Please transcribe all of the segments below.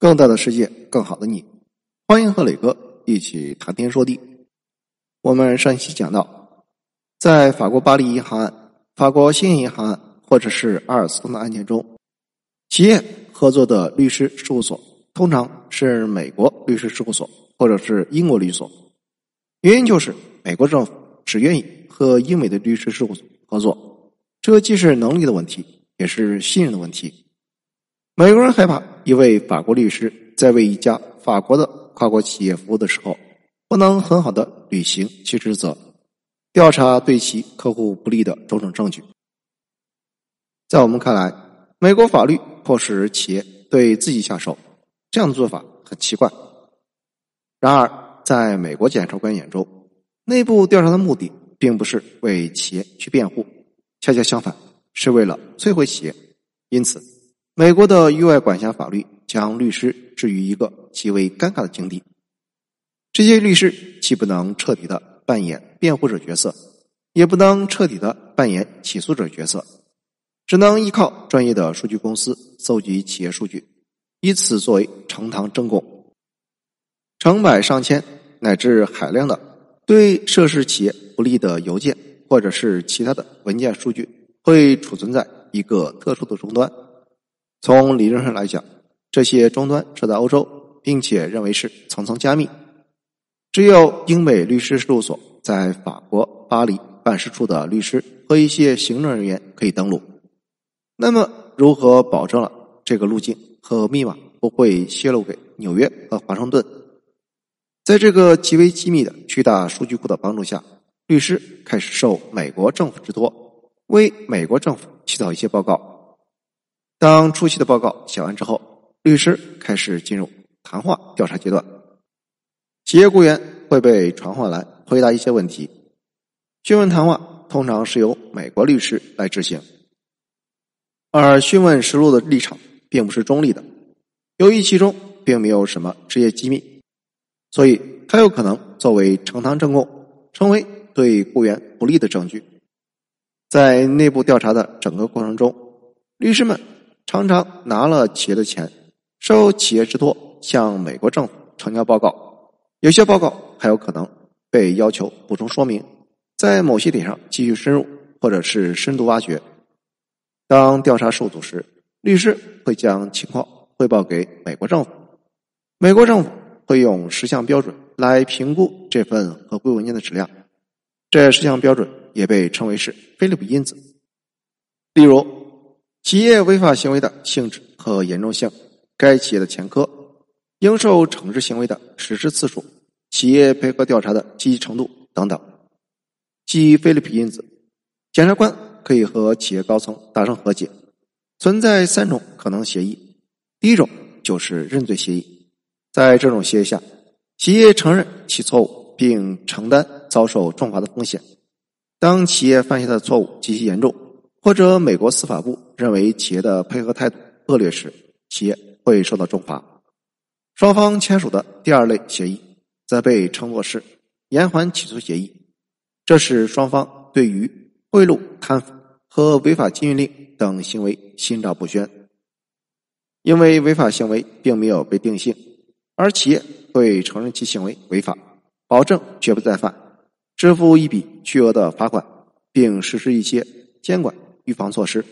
更大的世界，更好的你，欢迎和磊哥一起谈天说地。我们上期讲到，在法国巴黎银行案、法国兴业银行案，或者是阿尔斯通的案件中，企业合作的律师事务所通常是美国律师事务所或者是英国律所。原因就是美国政府只愿意和英美的律师事务所合作，这既是能力的问题，也是信任的问题。美国人害怕一位法国律师在为一家法国的跨国企业服务的时候，不能很好的履行其职责，调查对其客户不利的种种证据。在我们看来，美国法律迫使企业对自己下手，这样的做法很奇怪。然而，在美国检察官眼中，内部调查的目的并不是为企业去辩护，恰恰相反，是为了摧毁企业。因此。美国的域外管辖法律将律师置于一个极为尴尬的境地。这些律师既不能彻底的扮演辩护者角色，也不能彻底的扮演起诉者角色，只能依靠专业的数据公司搜集企业数据，以此作为呈堂证供。成百上千乃至海量的对涉事企业不利的邮件或者是其他的文件数据，会储存在一个特殊的终端。从理论上来讲，这些终端设在欧洲，并且认为是层层加密。只有英美律师事务所在法国巴黎办事处的律师和一些行政人员可以登录。那么，如何保证了这个路径和密码不会泄露给纽约和华盛顿？在这个极为机密的巨大数据库的帮助下，律师开始受美国政府之托，为美国政府起草一些报告。当初期的报告写完之后，律师开始进入谈话调查阶段。企业雇员会被传唤来回答一些问题。讯问谈话通常是由美国律师来执行，而讯问实录的立场并不是中立的。由于其中并没有什么职业机密，所以它有可能作为呈堂证供，成为对雇员不利的证据。在内部调查的整个过程中，律师们。常常拿了企业的钱，受企业之托向美国政府呈交报告，有些报告还有可能被要求补充说明，在某些点上继续深入或者是深度挖掘。当调查受阻时，律师会将情况汇报给美国政府，美国政府会用十项标准来评估这份合规文件的质量，这十项标准也被称为是菲利普因子，例如。企业违法行为的性质和严重性，该企业的前科，应受惩治行为的实施次数，企业配合调查的积极程度等等。基于菲利普因子，检察官可以和企业高层达成和解。存在三种可能协议：第一种就是认罪协议，在这种协议下，企业承认其错误，并承担遭受重罚的风险。当企业犯下的错误极其严重。或者美国司法部认为企业的配合态度恶劣时，企业会受到重罚。双方签署的第二类协议，则被称作是延缓起诉协议。这是双方对于贿赂、贪腐和违法禁运令等行为心照不宣。因为违法行为并没有被定性，而企业会承认其行为违法，保证绝不再犯，支付一笔巨额的罚款，并实施一些监管。预防措施。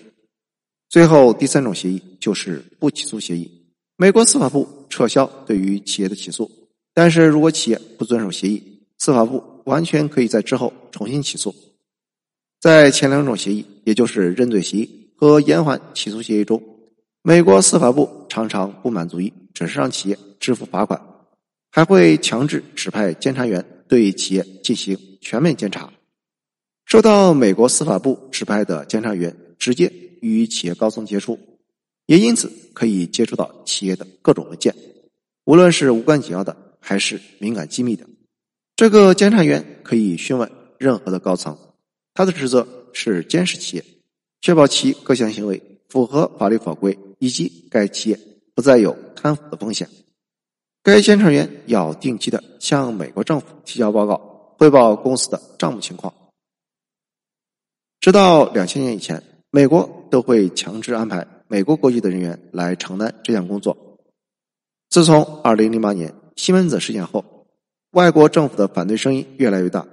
最后，第三种协议就是不起诉协议。美国司法部撤销对于企业的起诉，但是如果企业不遵守协议，司法部完全可以在之后重新起诉。在前两种协议，也就是认罪协议和延缓起诉协议中，美国司法部常常不满足于只是让企业支付罚款，还会强制指派监察员对企业进行全面监察。受到美国司法部指派的监察员直接与企业高层接触，也因此可以接触到企业的各种文件，无论是无关紧要的还是敏感机密的。这个监察员可以询问任何的高层，他的职责是监视企业，确保其各项行为符合法律法规，以及该企业不再有贪腐的风险。该监察员要定期的向美国政府提交报告，汇报公司的账目情况。直到两千年以前，美国都会强制安排美国国籍的人员来承担这项工作。自从二零零八年西门子事件后，外国政府的反对声音越来越大，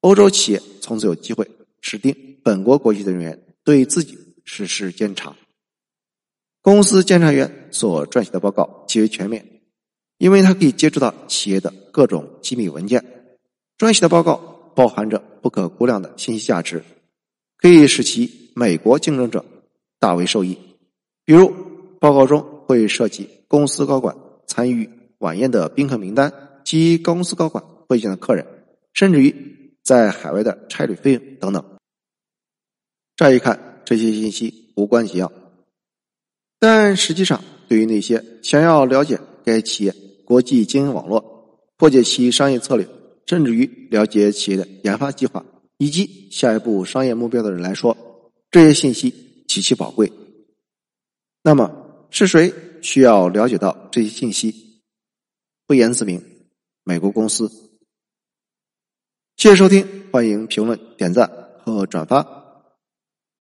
欧洲企业从此有机会指定本国国籍的人员对自己实施监察。公司监察员所撰写的报告极为全面，因为他可以接触到企业的各种机密文件，撰写的报告包含着不可估量的信息价值，可以使其美国竞争者大为受益。比如，报告中会涉及公司高管。参与晚宴的宾客名单及公司高管会见的客人，甚至于在海外的差旅费用等等。乍一看，这些信息无关紧要，但实际上，对于那些想要了解该企业国际经营网络、破解其商业策略，甚至于了解企业的研发计划以及下一步商业目标的人来说，这些信息极其宝贵。那么，是谁？需要了解到这些信息，不言自明。美国公司，谢谢收听，欢迎评论、点赞和转发。